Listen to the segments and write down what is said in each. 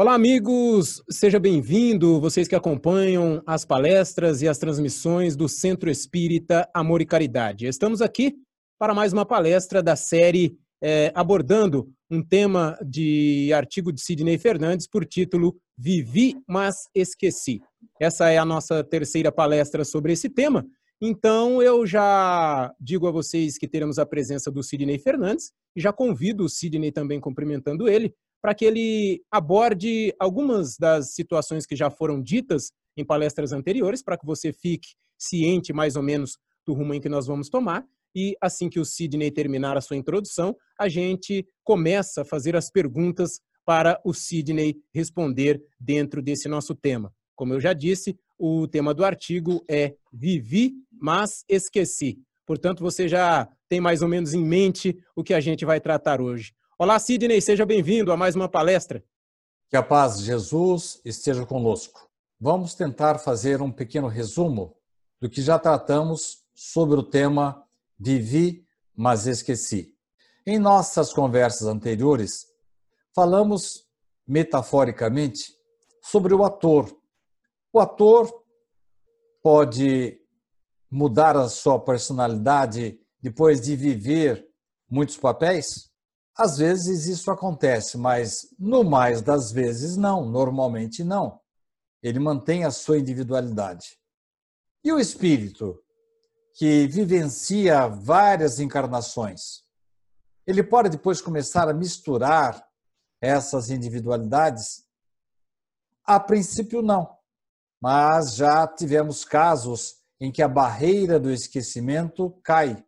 Olá, amigos! Seja bem-vindo, vocês que acompanham as palestras e as transmissões do Centro Espírita Amor e Caridade. Estamos aqui para mais uma palestra da série é, abordando um tema de artigo de Sidney Fernandes por título Vivi, mas Esqueci. Essa é a nossa terceira palestra sobre esse tema. Então, eu já digo a vocês que teremos a presença do Sidney Fernandes e já convido o Sidney também cumprimentando ele para que ele aborde algumas das situações que já foram ditas em palestras anteriores, para que você fique ciente mais ou menos do rumo em que nós vamos tomar. E assim que o Sidney terminar a sua introdução, a gente começa a fazer as perguntas para o Sidney responder dentro desse nosso tema. Como eu já disse, o tema do artigo é Vivi, mas esqueci. Portanto, você já tem mais ou menos em mente o que a gente vai tratar hoje. Olá, Sidney, seja bem-vindo a mais uma palestra. Que a paz de Jesus esteja conosco. Vamos tentar fazer um pequeno resumo do que já tratamos sobre o tema Vivi, mas esqueci. Em nossas conversas anteriores, falamos metaforicamente sobre o ator. O ator pode mudar a sua personalidade depois de viver muitos papéis? Às vezes isso acontece, mas no mais das vezes não, normalmente não. Ele mantém a sua individualidade. E o espírito, que vivencia várias encarnações, ele pode depois começar a misturar essas individualidades? A princípio, não. Mas já tivemos casos em que a barreira do esquecimento cai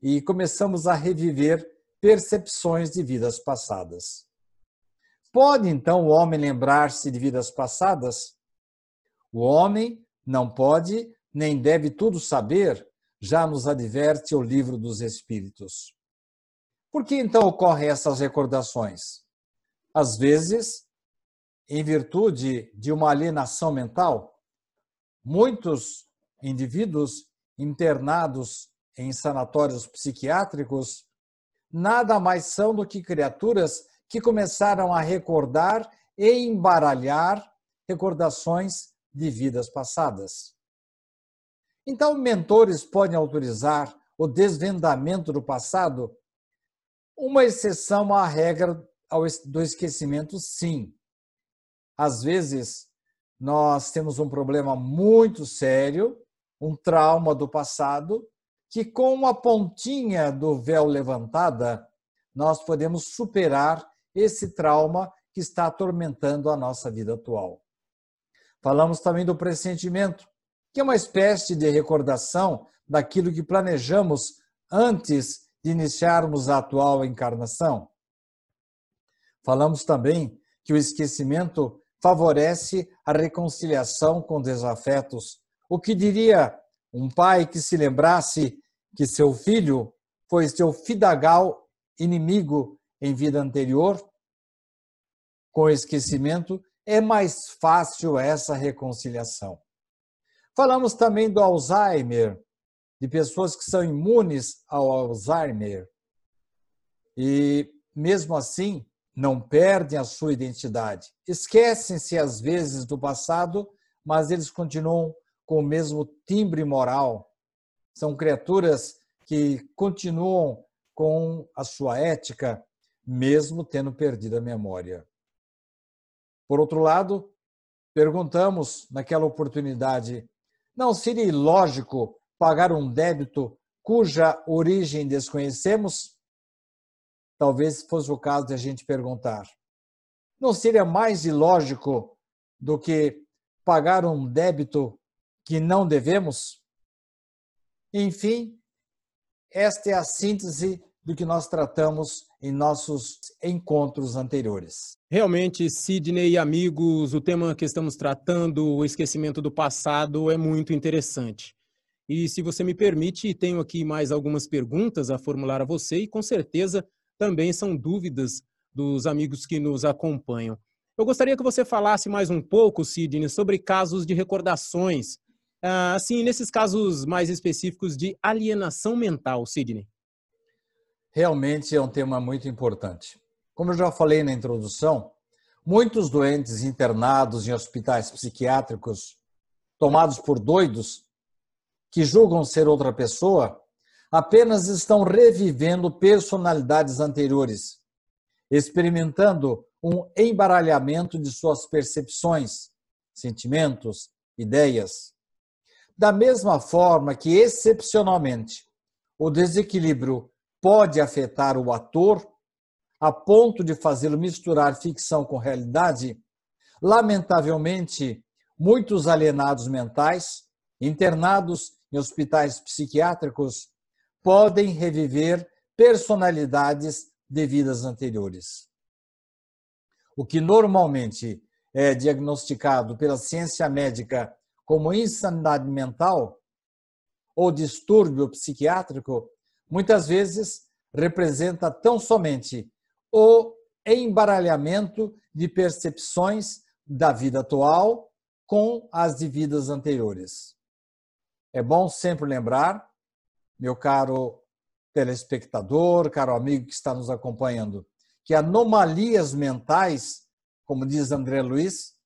e começamos a reviver percepções de vidas passadas. Pode então o homem lembrar-se de vidas passadas? O homem não pode nem deve tudo saber, já nos adverte o livro dos Espíritos. Por que então ocorrem essas recordações? Às vezes, em virtude de uma alienação mental, muitos indivíduos internados em sanatórios psiquiátricos nada mais são do que criaturas que começaram a recordar e embaralhar recordações de vidas passadas. Então, mentores podem autorizar o desvendamento do passado? Uma exceção à regra do esquecimento, sim. Às vezes, nós temos um problema muito sério, um trauma do passado, que com uma pontinha do véu levantada, nós podemos superar esse trauma que está atormentando a nossa vida atual. Falamos também do pressentimento, que é uma espécie de recordação daquilo que planejamos antes de iniciarmos a atual encarnação. Falamos também que o esquecimento favorece a reconciliação com desafetos, o que diria um pai que se lembrasse que seu filho foi seu fidagal inimigo em vida anterior, com esquecimento, é mais fácil essa reconciliação. Falamos também do Alzheimer, de pessoas que são imunes ao Alzheimer e, mesmo assim, não perdem a sua identidade. Esquecem-se, às vezes, do passado, mas eles continuam com o mesmo timbre moral. São criaturas que continuam com a sua ética, mesmo tendo perdido a memória. Por outro lado, perguntamos naquela oportunidade: não seria ilógico pagar um débito cuja origem desconhecemos? Talvez fosse o caso de a gente perguntar. Não seria mais ilógico do que pagar um débito que não devemos? Enfim, esta é a síntese do que nós tratamos em nossos encontros anteriores. Realmente, Sidney e amigos, o tema que estamos tratando, o esquecimento do passado, é muito interessante. E se você me permite, tenho aqui mais algumas perguntas a formular a você e com certeza também são dúvidas dos amigos que nos acompanham. Eu gostaria que você falasse mais um pouco, Sidney, sobre casos de recordações assim, nesses casos mais específicos de alienação mental, Sidney? Realmente é um tema muito importante. Como eu já falei na introdução, Muitos doentes internados em hospitais psiquiátricos, tomados por doidos, que julgam ser outra pessoa, apenas estão revivendo personalidades anteriores, experimentando um embaralhamento de suas percepções, sentimentos, ideias. Da mesma forma que, excepcionalmente, o desequilíbrio pode afetar o ator a ponto de fazê-lo misturar ficção com realidade, lamentavelmente, muitos alienados mentais, internados em hospitais psiquiátricos, podem reviver personalidades de vidas anteriores. O que normalmente é diagnosticado pela ciência médica como insanidade mental ou distúrbio psiquiátrico, muitas vezes representa tão somente o embaralhamento de percepções da vida atual com as de vidas anteriores. É bom sempre lembrar, meu caro telespectador, caro amigo que está nos acompanhando, que anomalias mentais, como diz André Luiz,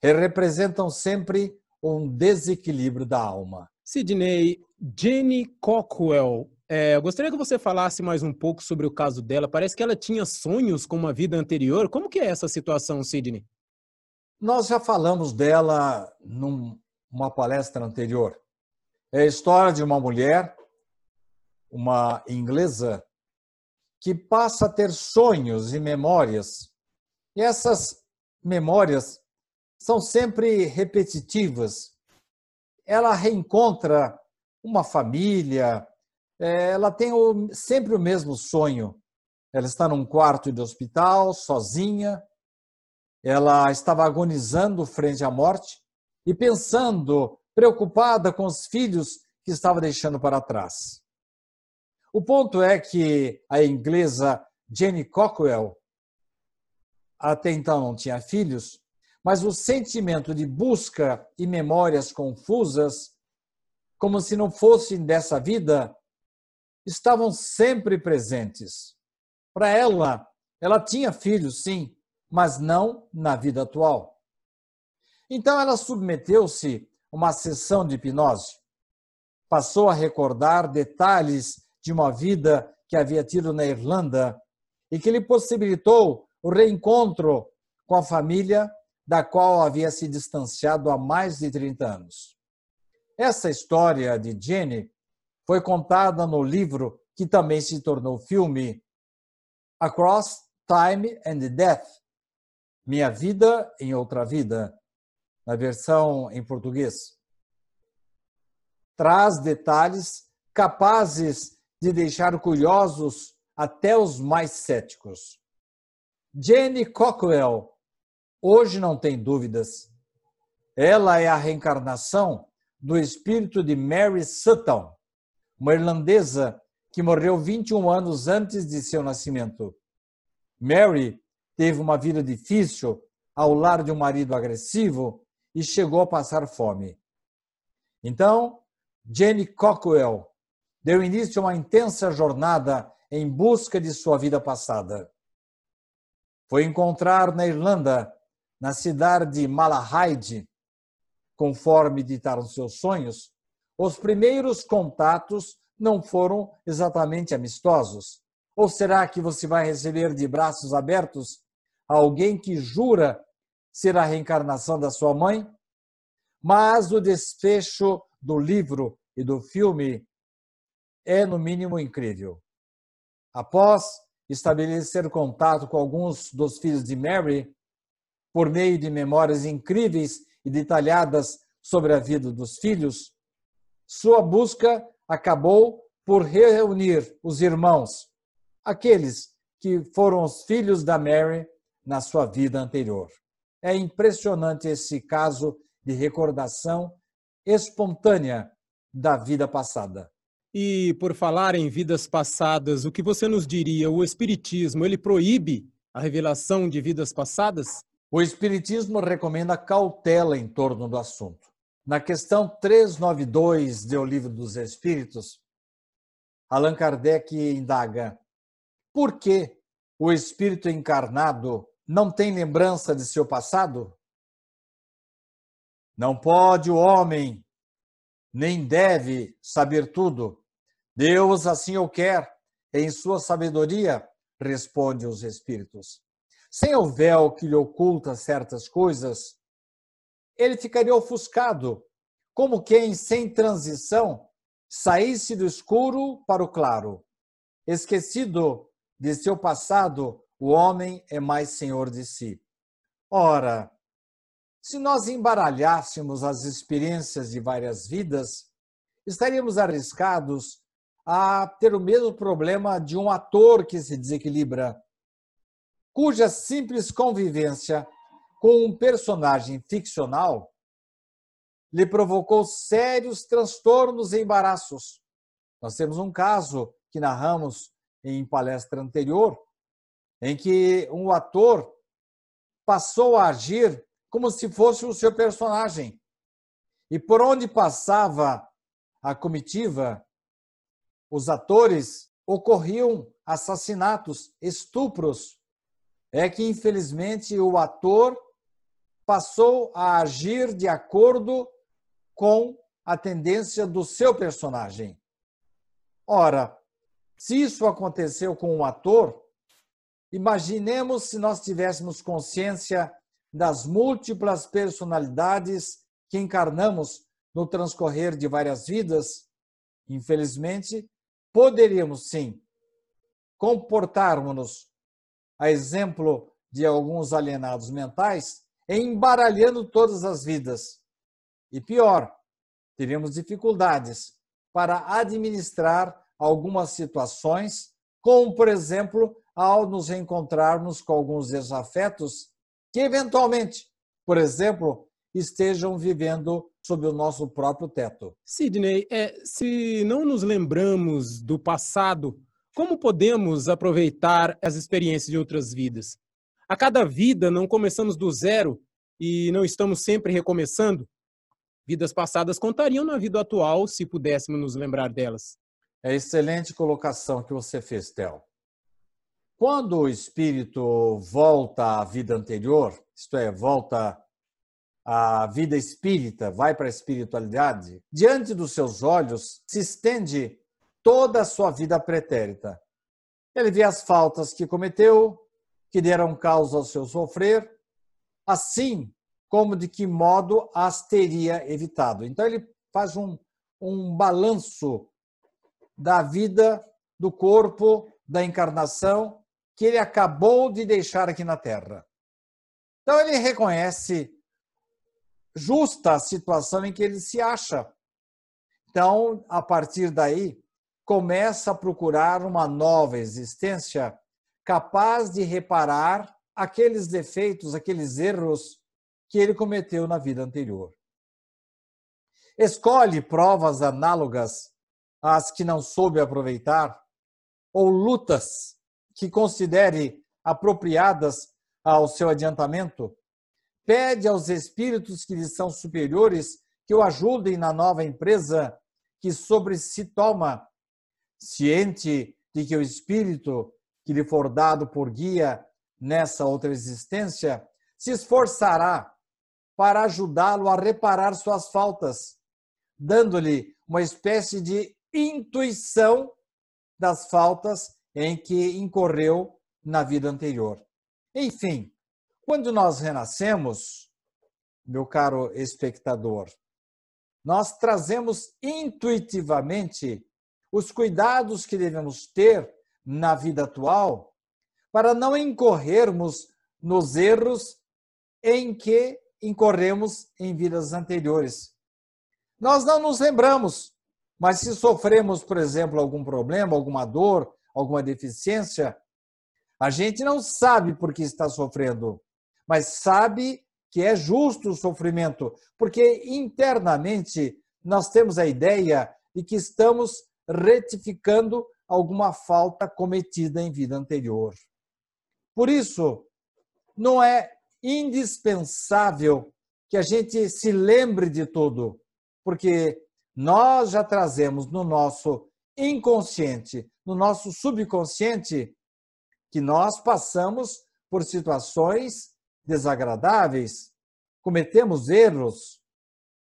representam sempre um desequilíbrio da alma. Sidney, Jenny Cockwell é, eu gostaria que você falasse mais um pouco sobre o caso dela. Parece que ela tinha sonhos com uma vida anterior. Como que é essa situação, Sidney? Nós já falamos dela numa palestra anterior. É a história de uma mulher, uma inglesa, que passa a ter sonhos e memórias. E essas memórias são sempre repetitivas. Ela reencontra uma família, é, ela tem sempre o mesmo sonho. Ela está num quarto de hospital, sozinha. Ela estava agonizando frente à morte e pensando, preocupada com os filhos que estava deixando para trás. O ponto é que a inglesa Jenny Cockwell até então não tinha filhos, mas o sentimento de busca e memórias confusas, como se não fossem dessa vida, estavam sempre presentes. Para ela, ela tinha filhos, sim, mas não na vida atual. Então ela submeteu-se a uma sessão de hipnose. Passou a recordar detalhes de uma vida que havia tido na Irlanda e que lhe possibilitou o reencontro com a família da qual havia se distanciado há mais de 30 anos. Essa história de Jenny foi contada no livro que também se tornou filme Across Time and Death Minha Vida em Outra Vida, na versão em português. Traz detalhes capazes de deixar curiosos até os mais céticos. Jenny Cockwell, hoje não tem dúvidas, ela é a reencarnação do espírito de Mary Sutton, uma irlandesa que morreu 21 anos antes de seu nascimento. Mary teve uma vida difícil ao lar de um marido agressivo e chegou a passar fome. Então, Jenny Cockwell deu início a uma intensa jornada em busca de sua vida passada. Foi encontrar na Irlanda, na cidade de Malahide, conforme ditaram seus sonhos, os primeiros contatos não foram exatamente amistosos? Ou será que você vai receber de braços abertos alguém que jura ser a reencarnação da sua mãe? Mas o desfecho do livro e do filme é, no mínimo, incrível. Após estabelecer contato com alguns dos filhos de Mary, por meio de memórias incríveis e detalhadas sobre a vida dos filhos, sua busca acabou por reunir os irmãos, aqueles que foram os filhos da Mary na sua vida anterior. É impressionante esse caso de recordação espontânea da vida passada. E por falar em vidas passadas, o que você nos diria? O espiritismo, ele proíbe a revelação de vidas passadas? O espiritismo recomenda cautela em torno do assunto. Na questão 392 do Livro dos Espíritos, Allan Kardec indaga por que o espírito encarnado não tem lembrança de seu passado? Não pode o homem, nem deve saber tudo. Deus assim o quer, em sua sabedoria, responde os espíritos. Sem o véu que lhe oculta certas coisas, ele ficaria ofuscado, como quem, sem transição, saísse do escuro para o claro. Esquecido de seu passado, o homem é mais senhor de si. Ora, se nós embaralhássemos as experiências de várias vidas, estaríamos arriscados a ter o mesmo problema de um ator que se desequilibra, cuja simples convivência com um personagem ficcional lhe provocou sérios transtornos e embaraços. Nós temos um caso que narramos em palestra anterior, em que um ator passou a agir como se fosse o seu personagem. E por onde passava a comitiva, os atores ocorriam assassinatos, estupros. É que, infelizmente, o ator passou a agir de acordo com a tendência do seu personagem. Ora, se isso aconteceu com um ator, imaginemos se nós tivéssemos consciência das múltiplas personalidades que encarnamos no transcorrer de várias vidas, infelizmente, poderíamos sim comportarmos-nos, a exemplo de alguns alienados mentais, embaralhando todas as vidas. E pior, teríamos dificuldades para administrar algumas situações, como, por exemplo, ao nos encontrarmos com alguns desafetos que eventualmente, por exemplo, estejam vivendo sob o nosso próprio teto. Sidney, é, se não nos lembramos do passado, como podemos aproveitar as experiências de outras vidas? A cada vida não começamos do zero e não estamos sempre recomeçando? Vidas passadas contariam na vida atual se pudéssemos nos lembrar delas. É excelente colocação que você fez, Theo. Quando o espírito volta à vida anterior, isto é, volta à vida espírita, vai para a espiritualidade, diante dos seus olhos se estende toda a sua vida pretérita. Ele vê as faltas que cometeu, que deram causa ao seu sofrer, assim como de que modo as teria evitado. Então ele faz um, um balanço da vida, do corpo, da encarnação que ele acabou de deixar aqui na Terra. Então ele reconhece justa a situação em que ele se acha. Então, a partir daí, começa a procurar uma nova existência capaz de reparar aqueles defeitos, aqueles erros que ele cometeu na vida anterior. Escolhe provas análogas às que não soube aproveitar, ou lutas que considere apropriadas ao seu adiantamento, pede aos espíritos que lhe são superiores que o ajudem na nova empresa que sobre si toma, ciente de que o espírito que lhe for dado por guia nessa outra existência se esforçará para ajudá-lo a reparar suas faltas, dando-lhe uma espécie de intuição das faltas em que incorreu na vida anterior. Enfim, quando nós renascemos, meu caro espectador, nós trazemos intuitivamente os cuidados que devemos ter na vida atual para não incorrermos nos erros em que incorremos em vidas anteriores. Nós não nos lembramos, mas se sofremos, por exemplo, algum problema, alguma dor, alguma deficiência, a gente não sabe por que está sofrendo, mas sabe que é justo o sofrimento, porque internamente nós temos a ideia de que estamos retificando alguma falta cometida em vida anterior. Por isso, não é indispensável que a gente se lembre de tudo, porque nós já trazemos no nosso inconsciente, no nosso subconsciente, que nós passamos por situações desagradáveis, cometemos erros,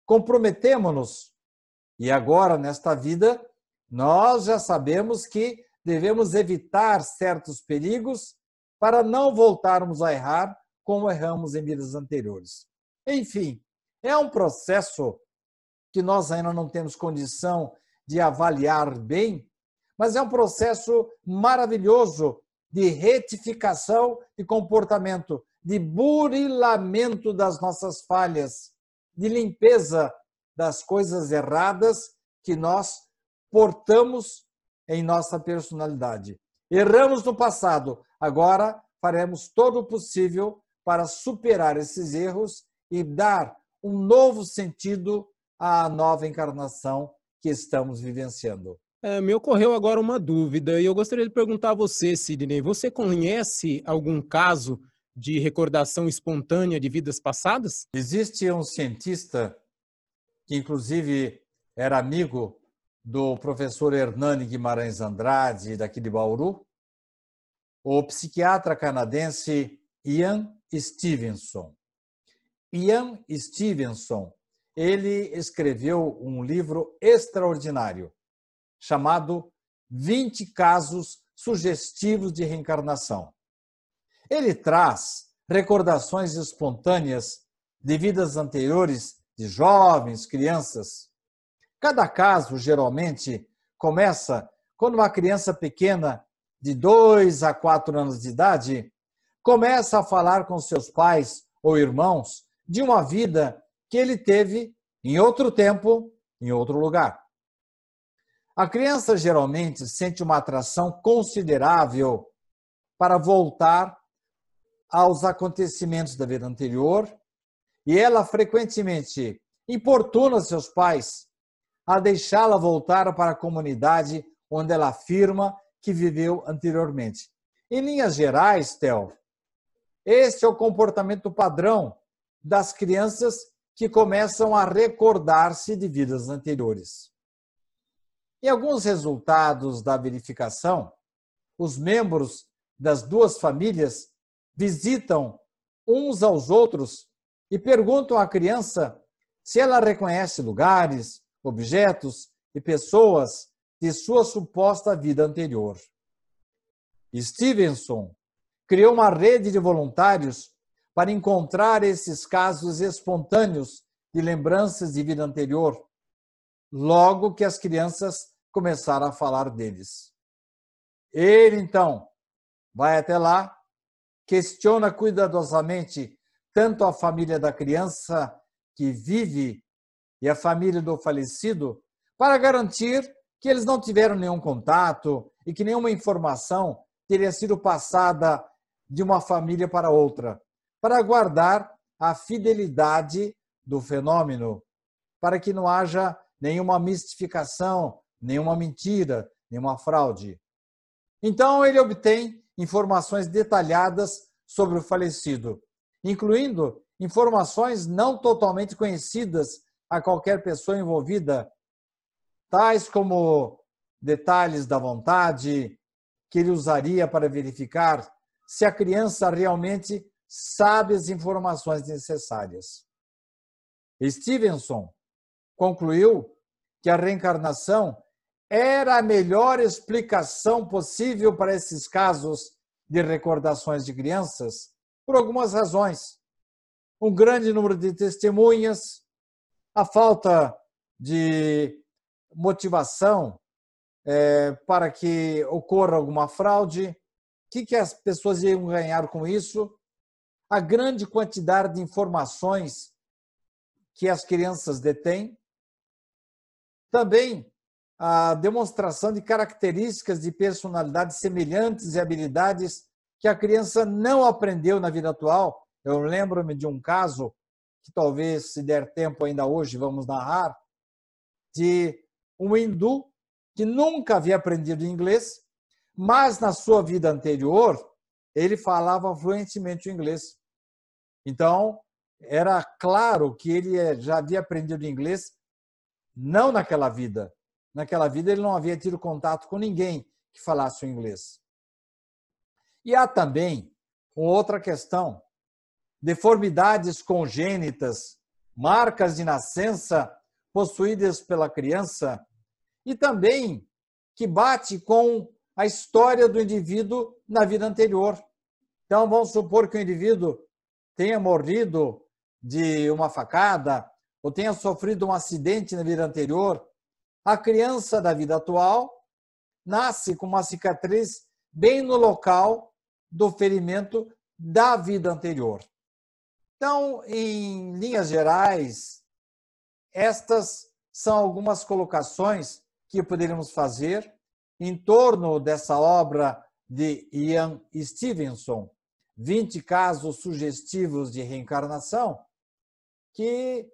comprometemos-nos. E agora, nesta vida, nós já sabemos que devemos evitar certos perigos para não voltarmos a errar como erramos em vidas anteriores. Enfim, é um processo que nós ainda não temos condição de avaliar bem, mas é um processo maravilhoso de retificação de comportamento, de burilamento das nossas falhas, de limpeza das coisas erradas que nós portamos em nossa personalidade. Erramos no passado, agora faremos todo o possível para superar esses erros e dar um novo sentido à nova encarnação que estamos vivenciando. É, me ocorreu agora uma dúvida e eu gostaria de perguntar a você, Sidney. Você conhece algum caso de recordação espontânea de vidas passadas? Existe um cientista que, inclusive, era amigo do professor Hernani Guimarães Andrade, daqui de Bauru, o psiquiatra canadense Ian Stevenson. Ian Stevenson, ele escreveu um livro extraordinário chamado 20 casos sugestivos de reencarnação. Ele traz recordações espontâneas de vidas anteriores de jovens, crianças. Cada caso, geralmente, começa quando uma criança pequena, de 2 a 4 anos de idade, começa a falar com seus pais ou irmãos de uma vida que ele teve em outro tempo, em outro lugar. A criança geralmente sente uma atração considerável para voltar aos acontecimentos da vida anterior e ela frequentemente importuna seus pais a deixá-la voltar para a comunidade onde ela afirma que viveu anteriormente. Em linhas gerais, Theo, este é o comportamento padrão das crianças que começam a recordar-se de vidas anteriores. Em alguns resultados da verificação, os membros das duas famílias visitam uns aos outros e perguntam à criança se ela reconhece lugares, objetos e pessoas de sua suposta vida anterior. Stevenson criou uma rede de voluntários para encontrar esses casos espontâneos de lembranças de vida anterior, logo que as crianças começaram a falar deles. Ele, então, vai até lá questiona cuidadosamente tanto a família da criança que vive e a família do falecido, para garantir que eles não tiveram nenhum contato e que nenhuma informação teria sido passada de uma família para outra, para guardar a fidelidade do fenômeno, para que não haja nenhuma mistificação, nenhuma mentira, nenhuma fraude. Então ele obtém informações detalhadas sobre o falecido, incluindo informações não totalmente conhecidas a qualquer pessoa envolvida, tais como detalhes da vontade que ele usaria para verificar se a criança realmente sabe as informações necessárias. Stevenson concluiu que a reencarnação era a melhor explicação possível para esses casos de recordações de crianças, por algumas razões. Um grande número de testemunhas, a falta de motivação é, para que ocorra alguma fraude, o que, que as pessoas iam ganhar com isso, a grande quantidade de informações que as crianças detêm, também a demonstração de características de personalidade semelhantes e habilidades que a criança não aprendeu na vida atual. Eu lembro-me de um caso que talvez, se der tempo ainda hoje, vamos narrar, de um hindu que nunca havia aprendido inglês, mas na sua vida anterior ele falava fluentemente o inglês. Então, era claro que ele já havia aprendido inglês não naquela vida, Naquela vida ele não havia tido contato com ninguém que falasse o inglês. E há também outra questão. Deformidades congênitas, marcas de nascença possuídas pela criança e também que bate com a história do indivíduo na vida anterior. Então, vamos supor que o indivíduo tenha morrido de uma facada ou tenha sofrido um acidente na vida anterior. A criança da vida atual nasce com uma cicatriz bem no local do ferimento da vida anterior. Então, em linhas gerais, estas são algumas colocações que poderíamos fazer em torno dessa obra de Ian Stevenson, 20 casos sugestivos de reencarnação, que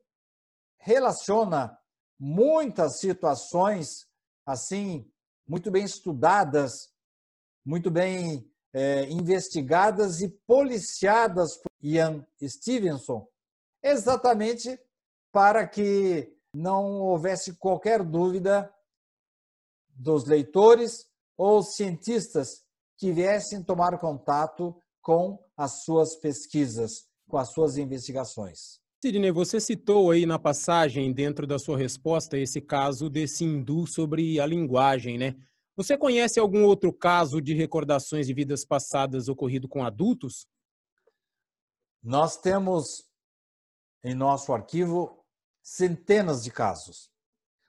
relaciona muitas situações assim muito bem estudadas, muito bem é, investigadas e policiadas por Ian Stevenson, exatamente para que não houvesse qualquer dúvida dos leitores ou cientistas que viessem tomar contato com as suas pesquisas, com as suas investigações. Sidney, você citou aí na passagem, dentro da sua resposta, esse caso desse hindu sobre a linguagem, né? Você conhece algum outro caso de recordações de vidas passadas ocorrido com adultos? Nós temos em nosso arquivo centenas de casos.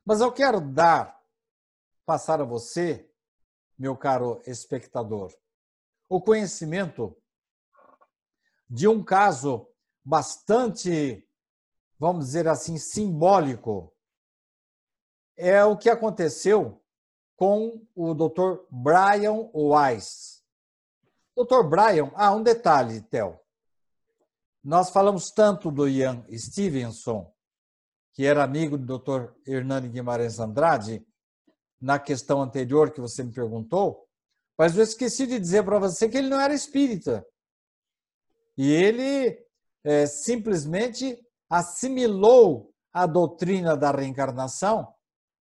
Mas eu quero dar, passar a você, meu caro espectador, o conhecimento de um caso bastante, vamos dizer assim, simbólico. É o que aconteceu com o Dr. Brian Weiss. Dr. Brian, ah, um detalhe, Theo. Nós falamos tanto do Ian Stevenson, que era amigo do Dr. Hernani Guimarães Andrade, na questão anterior que você me perguntou, mas eu esqueci de dizer para você que ele não era espírita. E ele é, simplesmente assimilou a doutrina da reencarnação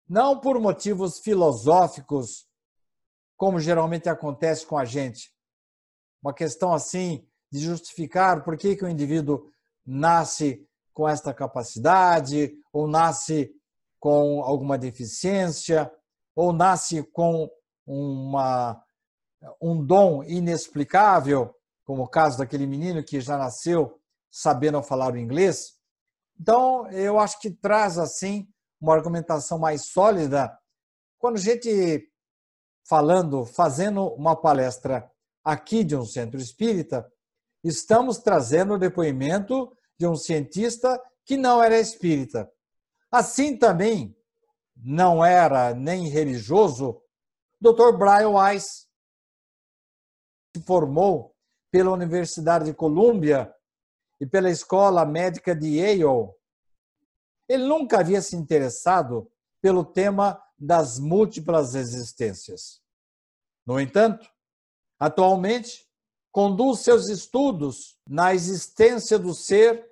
não por motivos filosóficos, como geralmente acontece com a gente. Uma questão assim de justificar por que, que o indivíduo nasce com esta capacidade, ou nasce com alguma deficiência, ou nasce com uma, um dom inexplicável, como o caso daquele menino que já nasceu sabendo falar o inglês. Então, eu acho que traz assim uma argumentação mais sólida, quando a gente falando, fazendo uma palestra aqui de um centro espírita, estamos trazendo o depoimento de um cientista que não era espírita. Assim também não era nem religioso Dr. Brian Weiss, se formou pela Universidade de Colômbia e pela Escola Médica de Yale ele nunca havia se interessado pelo tema das múltiplas existências. No entanto, atualmente, conduz seus estudos na existência do ser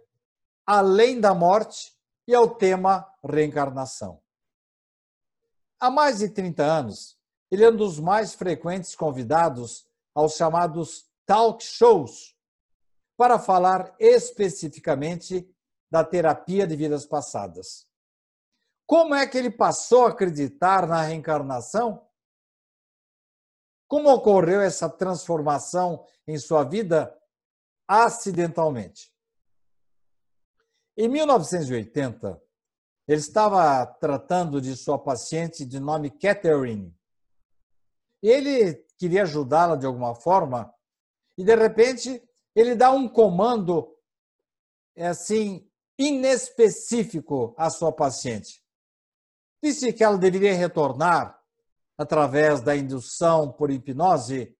além da morte e ao tema reencarnação. Há mais de 30 anos, ele é um dos mais frequentes convidados aos chamados talk shows para falar especificamente da terapia de vidas passadas. Como é que ele passou a acreditar na reencarnação? Como ocorreu essa transformação em sua vida acidentalmente? Em 1980, ele estava tratando de sua paciente de nome Catherine. Ele queria ajudá-la de alguma forma e, de repente, ele dá um comando é assim inespecífico à sua paciente. Disse que ela deveria retornar, através da indução por hipnose,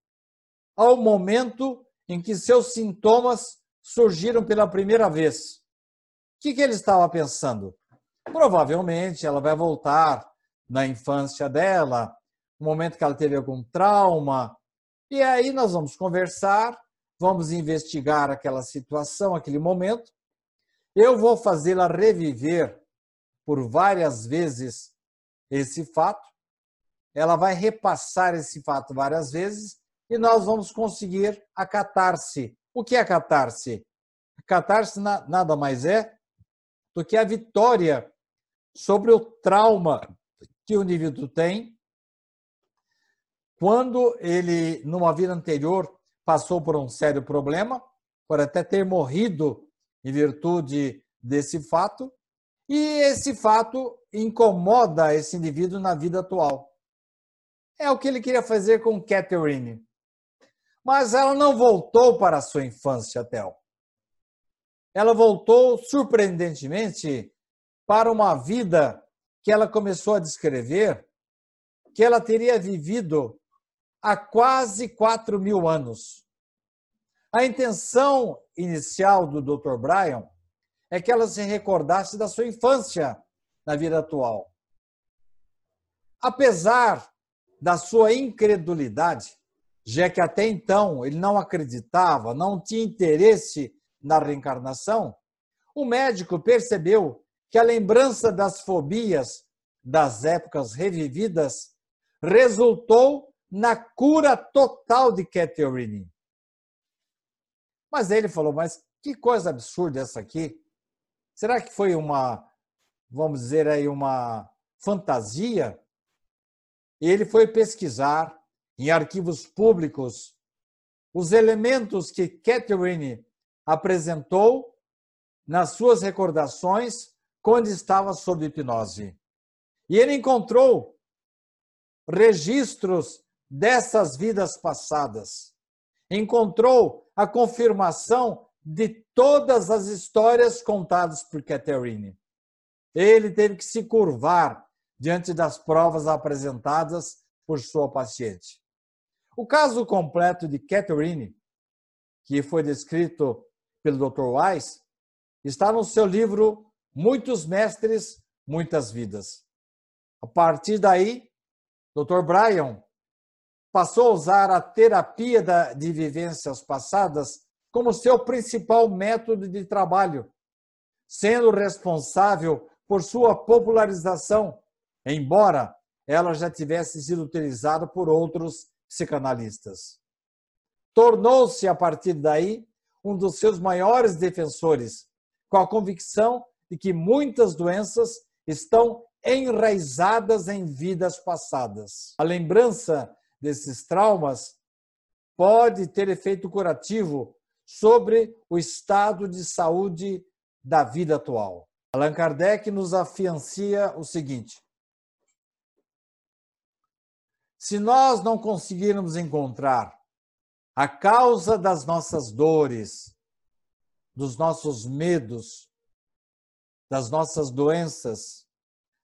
ao momento em que seus sintomas surgiram pela primeira vez. O que, que ele estava pensando? Provavelmente ela vai voltar na infância dela, no momento que ela teve algum trauma, e aí nós vamos conversar, vamos investigar aquela situação, aquele momento, eu vou fazê-la reviver por várias vezes esse fato. Ela vai repassar esse fato várias vezes e nós vamos conseguir a catarse. O que é a catarse? A catarse nada mais é do que a vitória sobre o trauma que o indivíduo tem quando ele, numa vida anterior, passou por um sério problema, por até ter morrido em virtude desse fato, e esse fato incomoda esse indivíduo na vida atual. É o que ele queria fazer com Catherine. Mas ela não voltou para a sua infância, Tel. Ela voltou, surpreendentemente, para uma vida que ela começou a descrever que ela teria vivido há quase 4 mil anos. A intenção inicial do Dr. Bryan é que ela se recordasse da sua infância na vida atual. Apesar da sua incredulidade, já que até então ele não acreditava, não tinha interesse na reencarnação, o médico percebeu que a lembrança das fobias das épocas revividas resultou na cura total de Catherine. Mas ele falou: Mas que coisa absurda essa aqui? Será que foi uma, vamos dizer aí, uma fantasia? Ele foi pesquisar em arquivos públicos os elementos que Catherine apresentou nas suas recordações quando estava sob hipnose. E ele encontrou registros dessas vidas passadas. Encontrou a confirmação de todas as histórias contadas por Catherine. Ele teve que se curvar diante das provas apresentadas por sua paciente. O caso completo de Catherine, que foi descrito pelo Dr. Weiss, está no seu livro muitos mestres, muitas vidas. A partir daí, Dr. Bryan passou a usar a terapia de vivências passadas como seu principal método de trabalho, sendo responsável por sua popularização, embora ela já tivesse sido utilizada por outros psicanalistas. Tornou-se, a partir daí, um dos seus maiores defensores, com a convicção de que muitas doenças estão enraizadas em vidas passadas. A lembrança desses traumas pode ter efeito curativo sobre o estado de saúde da vida atual. Allan Kardec nos afiancia o seguinte: se nós não conseguirmos encontrar a causa das nossas dores, dos nossos medos, das nossas doenças,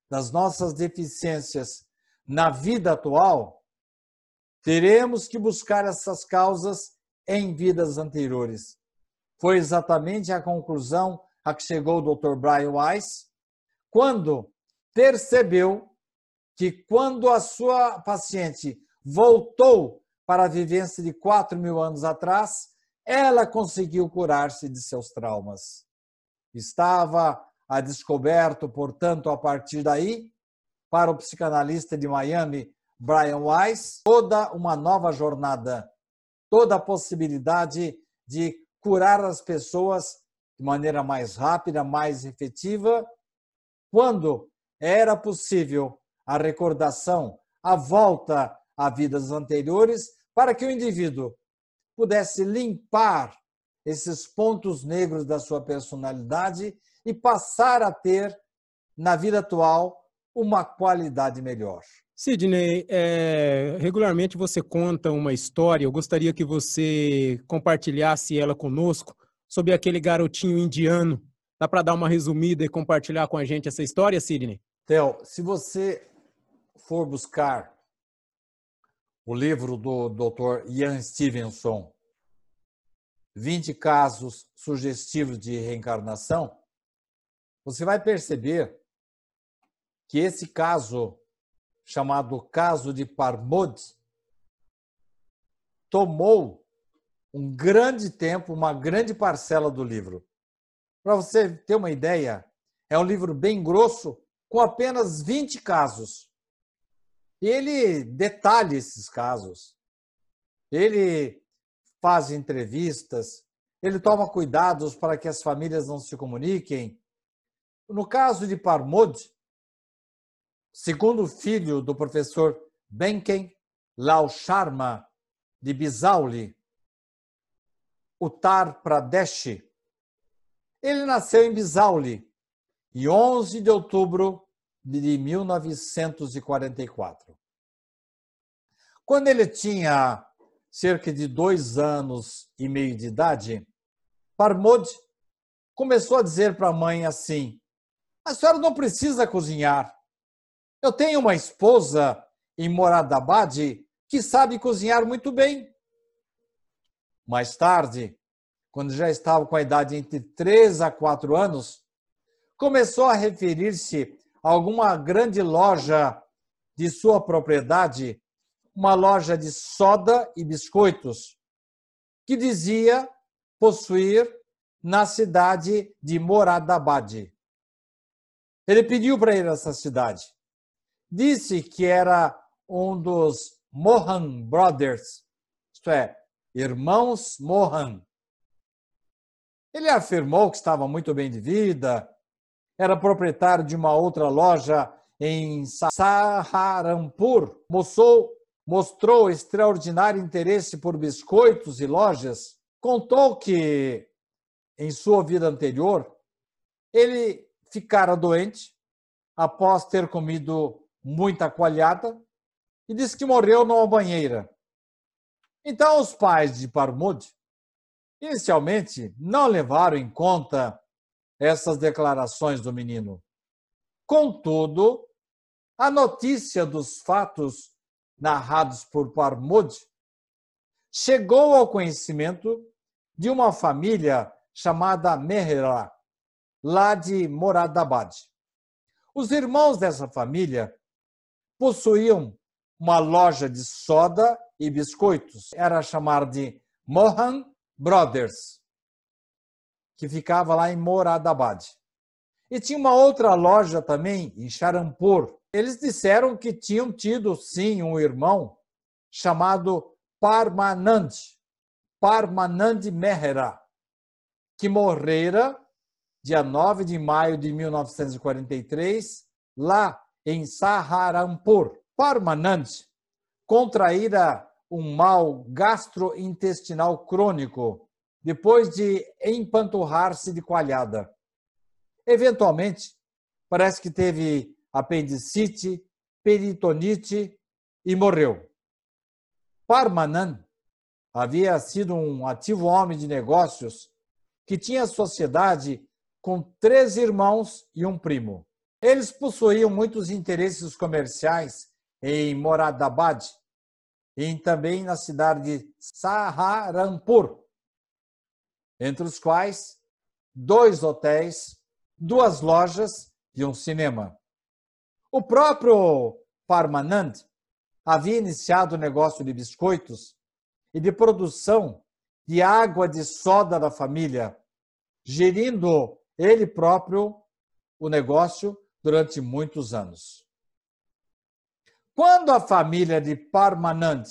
das nossas deficiências na vida atual, teremos que buscar essas causas em vidas anteriores. Foi exatamente a conclusão a que chegou o Dr. Brian Weiss quando percebeu que quando a sua paciente voltou para a vivência de 4 mil anos atrás, ela conseguiu curar-se de seus traumas. Estava a descoberto, portanto, a partir daí, para o psicanalista de Miami, Brian Weiss, toda uma nova jornada, toda a possibilidade de curar as pessoas de maneira mais rápida, mais efetiva, quando era possível a recordação, a volta a vidas anteriores, para que o indivíduo pudesse limpar esses pontos negros da sua personalidade e passar a ter, na vida atual, uma qualidade melhor. Sidney, é, regularmente você conta uma história, eu gostaria que você compartilhasse ela conosco sobre aquele garotinho indiano. Dá para dar uma resumida e compartilhar com a gente essa história, Sidney? Theo, se você for buscar o livro do Dr. Ian Stevenson, 20 casos sugestivos de reencarnação, você vai perceber que esse caso, chamado caso de Parmod, tomou um grande tempo, uma grande parcela do livro. Para você ter uma ideia, é um livro bem grosso, com apenas 20 casos. E ele detalha esses casos. ele faz entrevistas, ele toma cuidados para que as famílias não se comuniquem. No caso de Parmod, segundo filho do professor Benken Lal Sharma de Bisauli, Uttar Pradesh, ele nasceu em Bisauli, em 11 de outubro de 1944. Quando ele tinha cerca de dois anos e meio de idade, Parmod começou a dizer para a mãe assim: A senhora não precisa cozinhar. Eu tenho uma esposa em Moradabad que sabe cozinhar muito bem. Mais tarde, quando já estava com a idade entre 3 a 4 anos, começou a referir-se a alguma grande loja de sua propriedade uma loja de soda e biscoitos, que dizia possuir na cidade de Moradabad. Ele pediu para ir a essa cidade. Disse que era um dos Mohan Brothers, isto é, irmãos Mohan. Ele afirmou que estava muito bem de vida, era proprietário de uma outra loja em Saharanpur, mostrou mostrou extraordinário interesse por biscoitos e lojas, contou que, em sua vida anterior, ele ficara doente após ter comido muita coalhada e disse que morreu numa banheira. Então, os pais de Parmud, inicialmente, não levaram em conta essas declarações do menino. Contudo, a notícia dos fatos narrados por Parmod, chegou ao conhecimento de uma família chamada Mehra, lá de Moradabad. Os irmãos dessa família possuíam uma loja de soda e biscoitos. Era chamada de Mohan Brothers, que ficava lá em Moradabad. E tinha uma outra loja também em Charampur, eles disseram que tinham tido, sim, um irmão chamado Parmanand, Parmanand Mehra, que morrera dia 9 de maio de 1943, lá em Saharanpur. Parmanand contraíra um mal gastrointestinal crônico depois de empanturrar-se de coalhada. Eventualmente, parece que teve apendicite, peritonite e morreu. Parmanan havia sido um ativo homem de negócios que tinha sociedade com três irmãos e um primo. Eles possuíam muitos interesses comerciais em Moradabad e também na cidade de Saharanpur, entre os quais dois hotéis, duas lojas e um cinema. O próprio Parmanand havia iniciado o negócio de biscoitos e de produção de água de soda da família, gerindo ele próprio o negócio durante muitos anos. Quando a família de Parmanand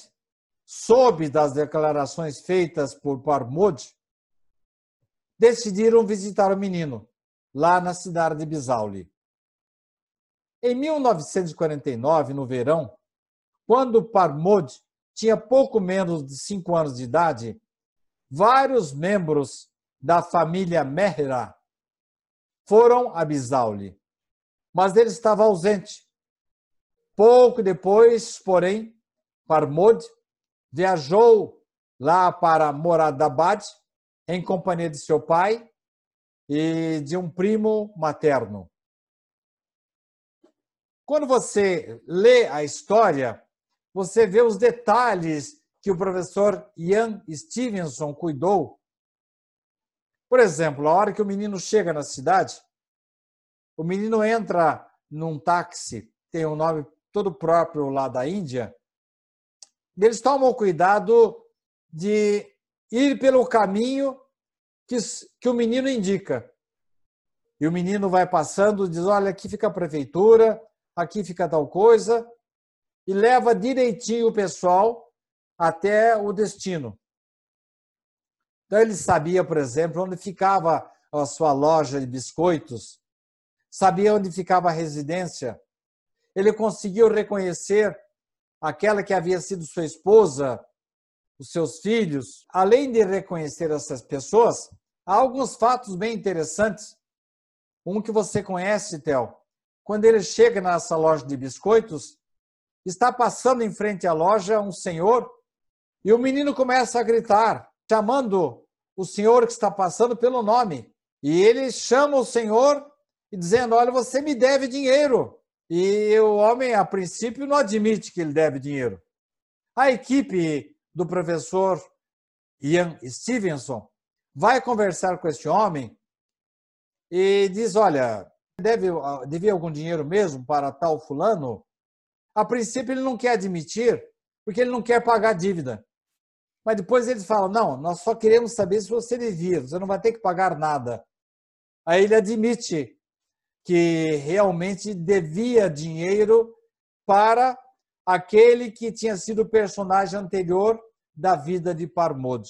soube das declarações feitas por Parmod, decidiram visitar o menino lá na cidade de Bisauli. Em 1949, no verão, quando Parmod tinha pouco menos de cinco anos de idade, vários membros da família Mehra foram a Bisauli, mas ele estava ausente. Pouco depois, porém, Parmod viajou lá para Moradabad em companhia de seu pai e de um primo materno. Quando você lê a história, você vê os detalhes que o professor Ian Stevenson cuidou. Por exemplo, a hora que o menino chega na cidade, o menino entra num táxi, tem um nome todo próprio lá da Índia, eles tomam cuidado de ir pelo caminho que, que o menino indica. E o menino vai passando, diz: Olha, aqui fica a prefeitura, aqui fica tal coisa, e leva direitinho o pessoal até o destino. Então ele sabia, por exemplo, onde ficava a sua loja de biscoitos, sabia onde ficava a residência. Ele conseguiu reconhecer aquela que havia sido sua esposa, os seus filhos. Além de reconhecer essas pessoas, há alguns fatos bem interessantes. Um que você conhece, Theo. Quando ele chega nessa loja de biscoitos, está passando em frente à loja um senhor e o menino começa a gritar, chamando o senhor que está passando pelo nome. E ele chama o senhor e dizendo: Olha, você me deve dinheiro. E o homem, a princípio, não admite que ele deve dinheiro. A equipe do professor Ian Stevenson vai conversar com esse homem e diz: Olha, deve, devia algum dinheiro mesmo para tal fulano? A princípio, ele não quer admitir, porque ele não quer pagar dívida. Mas depois eles falam: não, nós só queremos saber se você devia, você não vai ter que pagar nada. Aí ele admite que realmente devia dinheiro para aquele que tinha sido personagem anterior da vida de Parmod.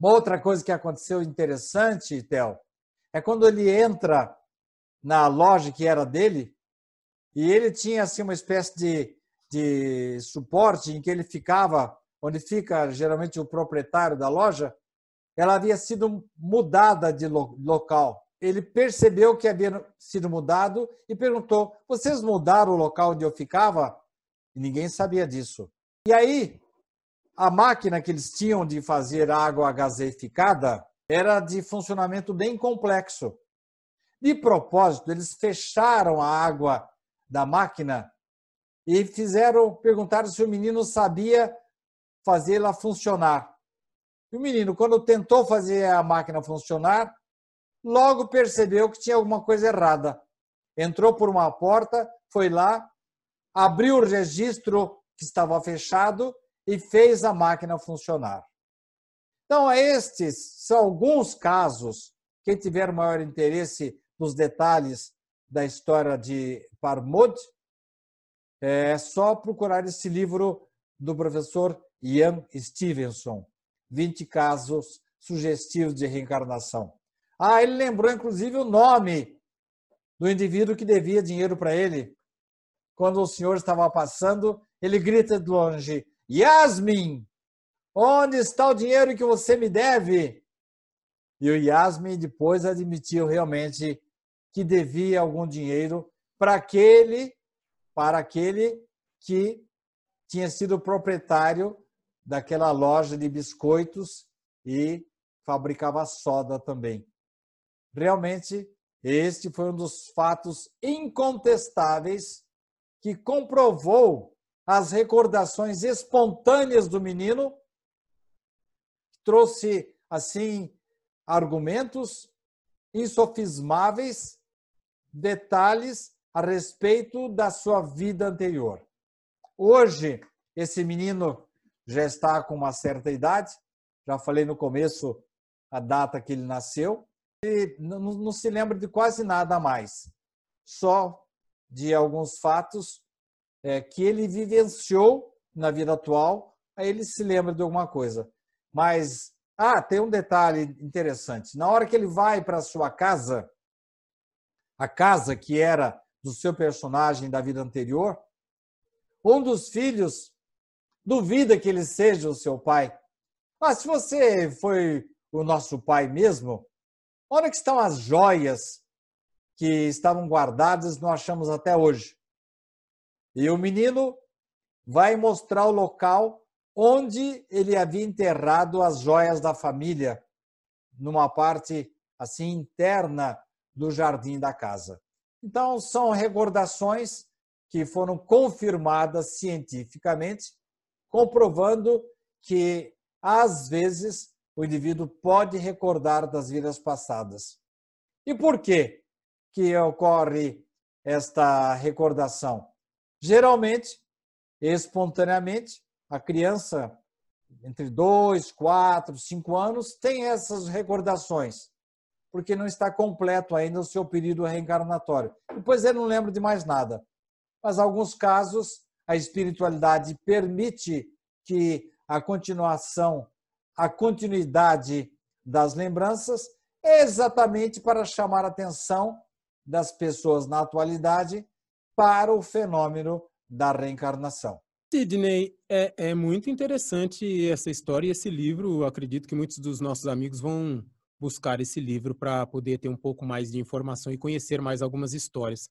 Uma outra coisa que aconteceu interessante, Theo, é quando ele entra na loja que era dele e ele tinha assim uma espécie de, de suporte em que ele ficava onde fica geralmente o proprietário da loja, ela havia sido mudada de local. Ele percebeu que havia sido mudado e perguntou: Vocês mudaram o local onde eu ficava? E ninguém sabia disso. E aí, a máquina que eles tinham de fazer água gaseificada era de funcionamento bem complexo. De propósito, eles fecharam a água da máquina e fizeram perguntar se o menino sabia fazê-la funcionar. E o menino, quando tentou fazer a máquina funcionar, logo percebeu que tinha alguma coisa errada. Entrou por uma porta, foi lá, abriu o registro que estava fechado e fez a máquina funcionar. Então, estes são alguns casos. Quem tiver maior interesse nos detalhes da história de Parmod, é só procurar esse livro do professor Ian Stevenson, 20 casos sugestivos de reencarnação. Ah, ele lembrou inclusive o nome do indivíduo que devia dinheiro para ele. Quando o senhor estava passando, ele grita de longe: Yasmin, onde está o dinheiro que você me deve? E o Yasmin depois admitiu realmente que devia algum dinheiro para aquele, para aquele que tinha sido proprietário daquela loja de biscoitos e fabricava soda também. Realmente, este foi um dos fatos incontestáveis que comprovou as recordações espontâneas do menino, trouxe assim argumentos insofismáveis, detalhes a respeito da sua vida anterior. Hoje, esse menino já está com uma certa idade, já falei no começo a data que ele nasceu, não, não se lembra de quase nada mais, só de alguns fatos é, que ele vivenciou na vida atual, aí ele se lembra de alguma coisa. Mas, ah, tem um detalhe interessante. Na hora que ele vai para sua casa, a casa que era do seu personagem da vida anterior, um dos filhos duvida que ele seja o seu pai. Mas se você foi o nosso pai mesmo, onde que estão as joias que estavam guardadas nós achamos até hoje? E o menino vai mostrar o local onde ele havia enterrado as joias da família, numa parte assim interna do jardim da casa. Então, são recordações que foram confirmadas cientificamente comprovando que, às vezes, o indivíduo pode recordar das vidas passadas. E por que que ocorre esta recordação? Geralmente, espontaneamente, a criança entre dois, quatro, cinco anos tem essas recordações, porque não está completo ainda o seu período reencarnatório. Depois ele não lembra de mais nada. Mas, alguns casos, a espiritualidade permite que a continuação, a continuidade das lembranças exatamente para chamar a atenção das pessoas na atualidade para o fenômeno da reencarnação. Sidney, é, é, muito interessante essa história e esse livro. Acredito que muitos dos nossos amigos vão buscar esse livro para poder ter um pouco mais de informação e conhecer mais algumas histórias.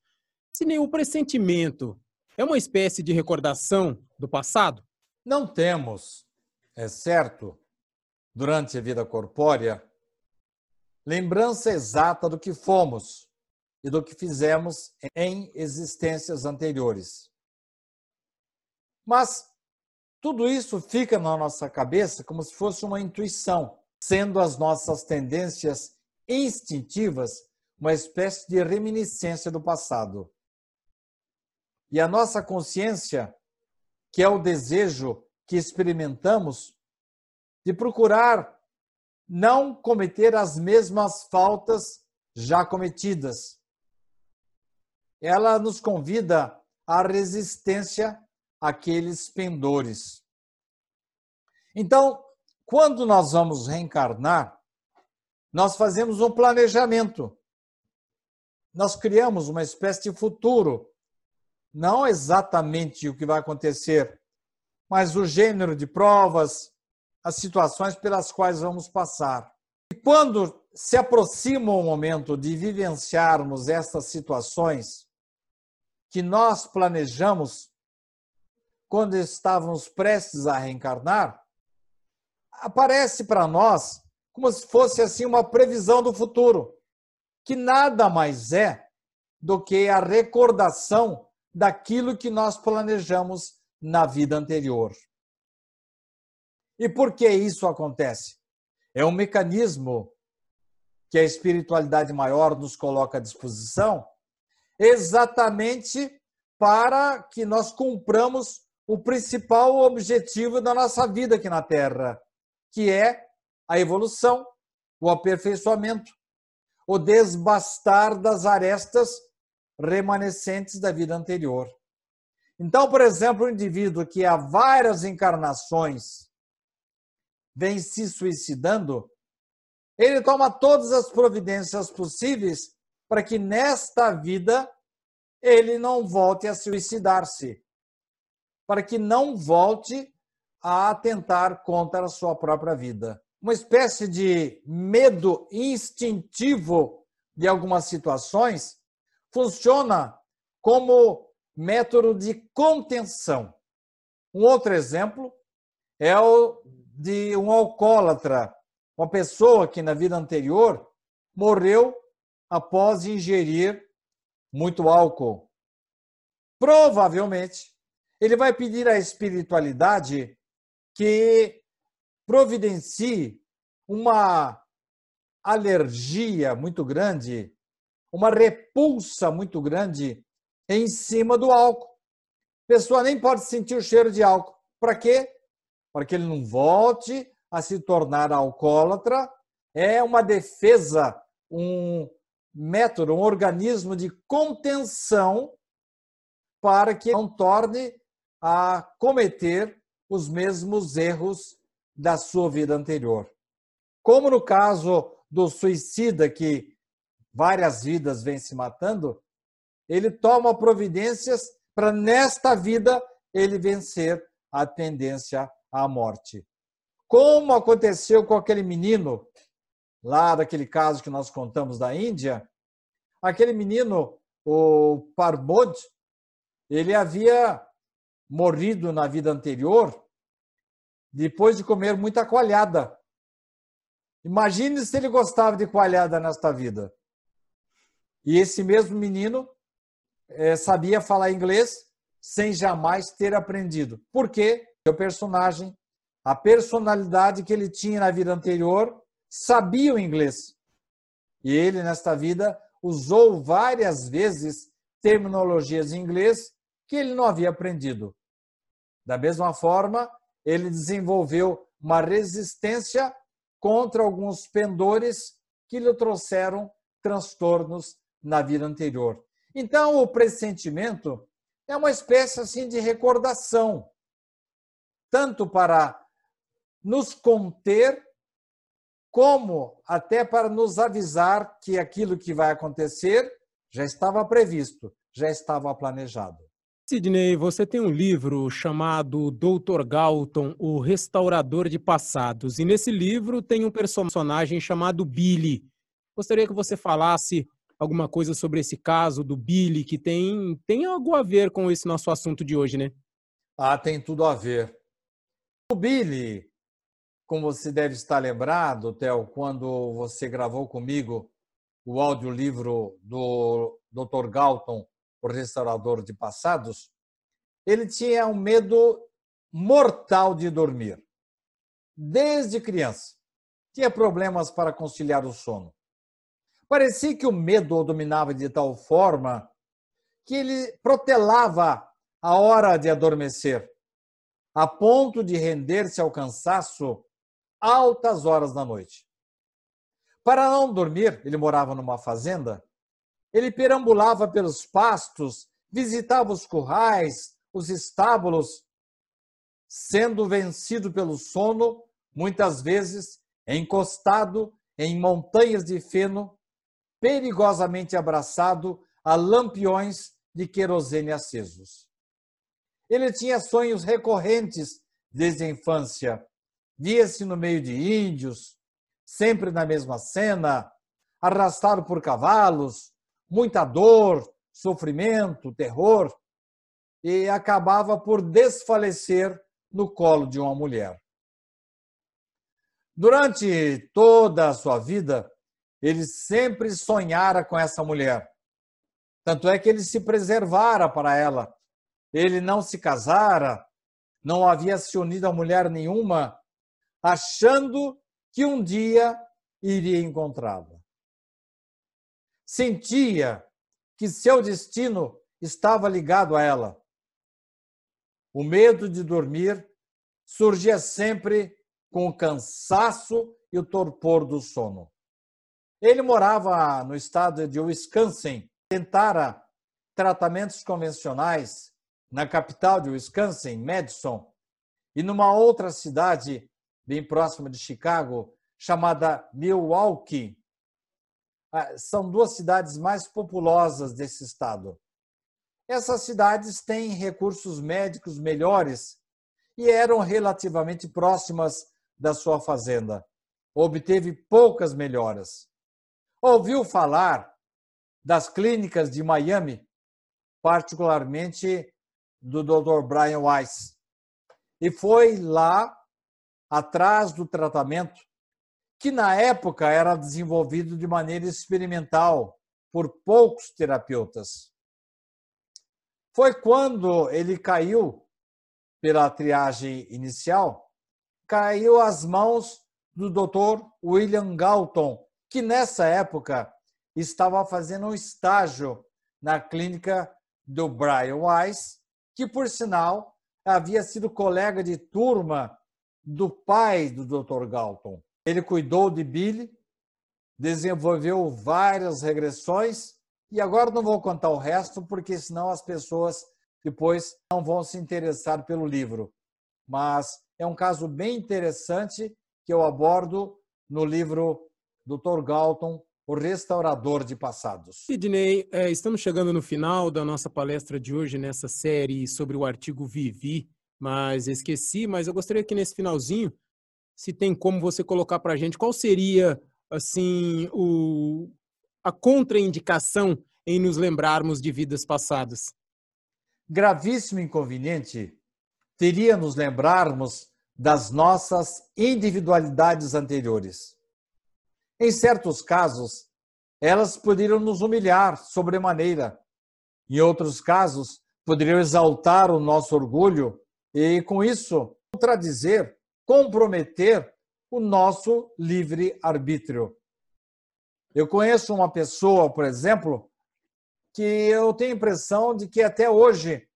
Sidney, o pressentimento é uma espécie de recordação do passado? Não temos, é certo, durante a vida corpórea, lembrança exata do que fomos e do que fizemos em existências anteriores. Mas tudo isso fica na nossa cabeça como se fosse uma intuição, sendo as nossas tendências instintivas uma espécie de reminiscência do passado. E a nossa consciência, que é o desejo que experimentamos de procurar não cometer as mesmas faltas já cometidas. Ela nos convida à resistência aqueles pendores. Então, quando nós vamos reencarnar, nós fazemos um planejamento. Nós criamos uma espécie de futuro. Não exatamente o que vai acontecer, mas o gênero de provas, as situações pelas quais vamos passar. E quando se aproxima o momento de vivenciarmos essas situações que nós planejamos quando estávamos prestes a reencarnar, aparece para nós como se fosse assim uma previsão do futuro, que nada mais é do que a recordação daquilo que nós planejamos na vida anterior. E por que isso acontece? É um mecanismo que a espiritualidade maior nos coloca à disposição exatamente para que nós cumpramos o principal objetivo da nossa vida aqui na Terra, que é a evolução, o aperfeiçoamento, o desbastar das arestas remanescentes da vida anterior. Então, por exemplo, um indivíduo que há várias encarnações vem se suicidando, ele toma todas as providências possíveis para que nesta vida ele não volte a suicidar-se para que não volte a atentar contra a sua própria vida. Uma espécie de medo instintivo de algumas situações funciona como método de contenção. Um outro exemplo é o de um alcoólatra, uma pessoa que na vida anterior morreu após ingerir muito álcool. Provavelmente ele vai pedir à espiritualidade que providencie uma alergia muito grande, uma repulsa muito grande em cima do álcool. A pessoa nem pode sentir o cheiro de álcool. Para quê? Para que ele não volte a se tornar alcoólatra. É uma defesa, um método, um organismo de contenção para que não torne a cometer os mesmos erros da sua vida anterior. Como no caso do suicida que várias vidas vem se matando, ele toma providências para nesta vida ele vencer a tendência à morte. Como aconteceu com aquele menino lá daquele caso que nós contamos da Índia, aquele menino, o Parbod, ele havia morrido na vida anterior depois de comer muita coalhada. Imagine se ele gostava de coalhada nesta vida. E esse mesmo menino é, sabia falar inglês sem jamais ter aprendido. Por quê? O personagem, a personalidade que ele tinha na vida anterior, sabia o inglês. E ele, nesta vida, usou várias vezes terminologias em inglês que ele não havia aprendido. Da mesma forma, ele desenvolveu uma resistência contra alguns pendores que lhe trouxeram transtornos na vida anterior. Então, o pressentimento é uma espécie assim de recordação. Tanto para nos conter, como até para nos avisar que aquilo que vai acontecer já estava previsto, já estava planejado. Sidney, você tem um livro chamado Dr. Galton, o Restaurador de Passados, e nesse livro tem um personagem chamado Billy. Gostaria que você falasse alguma coisa sobre esse caso do Billy, que tem, tem algo a ver com esse nosso assunto de hoje, né? Ah, tem tudo a ver. O Billy, como você deve estar lembrado, Theo, quando você gravou comigo o audiolivro do Dr. Galton, o restaurador de passados, ele tinha um medo mortal de dormir. Desde criança. Tinha problemas para conciliar o sono. Parecia que o medo o dominava de tal forma que ele protelava a hora de adormecer, a ponto de render-se ao cansaço altas horas da noite. Para não dormir, ele morava numa fazenda, ele perambulava pelos pastos, visitava os currais, os estábulos, sendo vencido pelo sono, muitas vezes encostado em montanhas de feno, perigosamente abraçado a lampiões de querosene acesos. Ele tinha sonhos recorrentes desde a infância. Via-se no meio de índios, sempre na mesma cena, arrastado por cavalos, muita dor, sofrimento, terror, e acabava por desfalecer no colo de uma mulher. Durante toda a sua vida, ele sempre sonhara com essa mulher. Tanto é que ele se preservara para ela. Ele não se casara, não havia se unido a mulher nenhuma, achando que um dia iria encontrá-la sentia que seu destino estava ligado a ela. O medo de dormir surgia sempre com o cansaço e o torpor do sono. Ele morava no estado de Wisconsin, tentara tratamentos convencionais na capital de Wisconsin, Madison, e numa outra cidade bem próxima de Chicago, chamada Milwaukee, ah, são duas cidades mais populosas desse estado. Essas cidades têm recursos médicos melhores e eram relativamente próximas da sua fazenda. Obteve poucas melhoras. Ouviu falar das clínicas de Miami, particularmente do Dr. Brian Weiss, e foi lá, atrás do tratamento, que na época era desenvolvido de maneira experimental por poucos terapeutas. Foi quando ele caiu pela triagem inicial, caiu às mãos do Dr. William Galton, que nessa época estava fazendo um estágio na clínica do Brian Weiss, que por sinal havia sido colega de turma do pai do Dr. Galton. Ele cuidou de Billy, desenvolveu várias regressões e agora não vou contar o resto porque senão as pessoas depois não vão se interessar pelo livro. Mas é um caso bem interessante que eu abordo no livro Dr. Galton, O Restaurador de Passados. Sidney, é, estamos chegando no final da nossa palestra de hoje nessa série sobre o artigo Vivi, mas esqueci, mas eu gostaria que nesse finalzinho se tem como você colocar para a gente qual seria assim o, a contraindicação em nos lembrarmos de vidas passadas. Gravíssimo inconveniente teria nos lembrarmos das nossas individualidades anteriores. Em certos casos, elas poderiam nos humilhar sobremaneira. Em outros casos, poderiam exaltar o nosso orgulho e, com isso, contradizer comprometer o nosso livre-arbítrio. Eu conheço uma pessoa, por exemplo, que eu tenho a impressão de que até hoje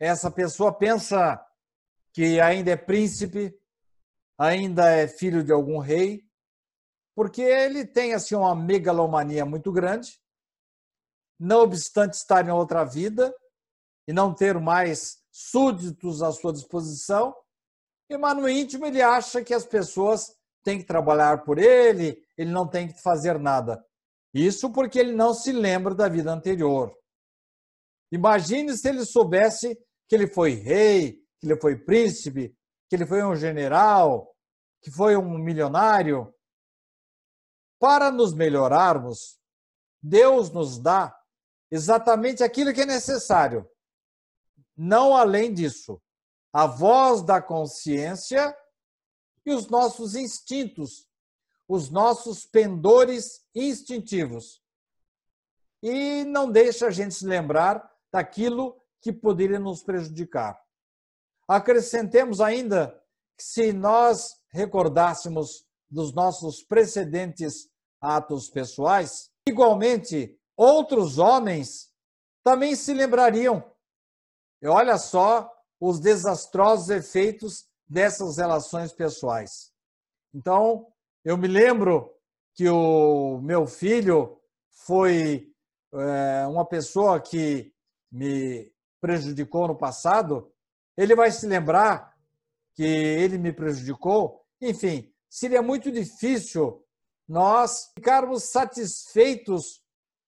essa pessoa pensa que ainda é príncipe, ainda é filho de algum rei, porque ele tem assim uma megalomania muito grande, não obstante estar em outra vida e não ter mais súditos à sua disposição, mas no íntimo ele acha que as pessoas têm que trabalhar por ele, ele não tem que fazer nada. Isso porque ele não se lembra da vida anterior. Imagine se ele soubesse que ele foi rei, que ele foi príncipe, que ele foi um general, que foi um milionário. Para nos melhorarmos, Deus nos dá exatamente aquilo que é necessário, não além disso. A voz da consciência e os nossos instintos, os nossos pendores instintivos. E não deixa a gente se lembrar daquilo que poderia nos prejudicar. Acrescentemos ainda que se nós recordássemos dos nossos precedentes atos pessoais, igualmente outros homens também se lembrariam. E olha só os desastrosos efeitos dessas relações pessoais. Então, eu me lembro que o meu filho foi é, uma pessoa que me prejudicou no passado, ele vai se lembrar que ele me prejudicou. Enfim, seria muito difícil nós ficarmos satisfeitos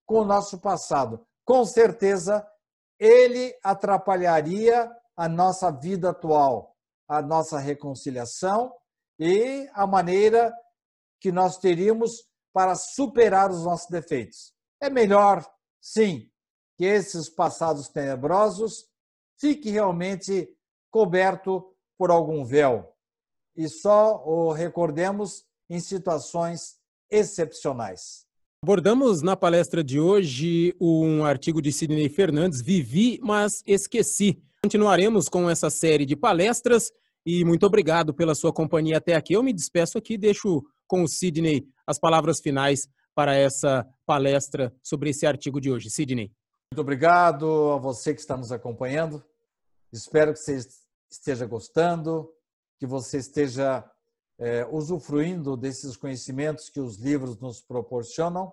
com o nosso passado. Com certeza, ele atrapalharia a nossa vida atual, a nossa reconciliação e a maneira que nós teríamos para superar os nossos defeitos. É melhor, sim, que esses passados tenebrosos fique realmente coberto por algum véu e só o recordemos em situações excepcionais. Abordamos na palestra de hoje um artigo de Sidney Fernandes, Vivi, mas esqueci. Continuaremos com essa série de palestras e muito obrigado pela sua companhia até aqui. Eu me despeço aqui, deixo com o Sidney as palavras finais para essa palestra sobre esse artigo de hoje. Sidney. Muito obrigado a você que está nos acompanhando. Espero que você esteja gostando, que você esteja é, usufruindo desses conhecimentos que os livros nos proporcionam,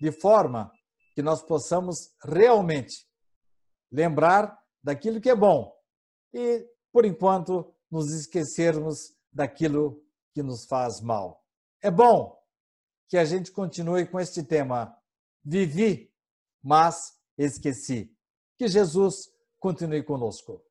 de forma que nós possamos realmente lembrar daquilo que é bom e, por enquanto, nos esquecermos daquilo que nos faz mal. É bom que a gente continue com este tema. Vivi, mas esqueci. Que Jesus continue conosco.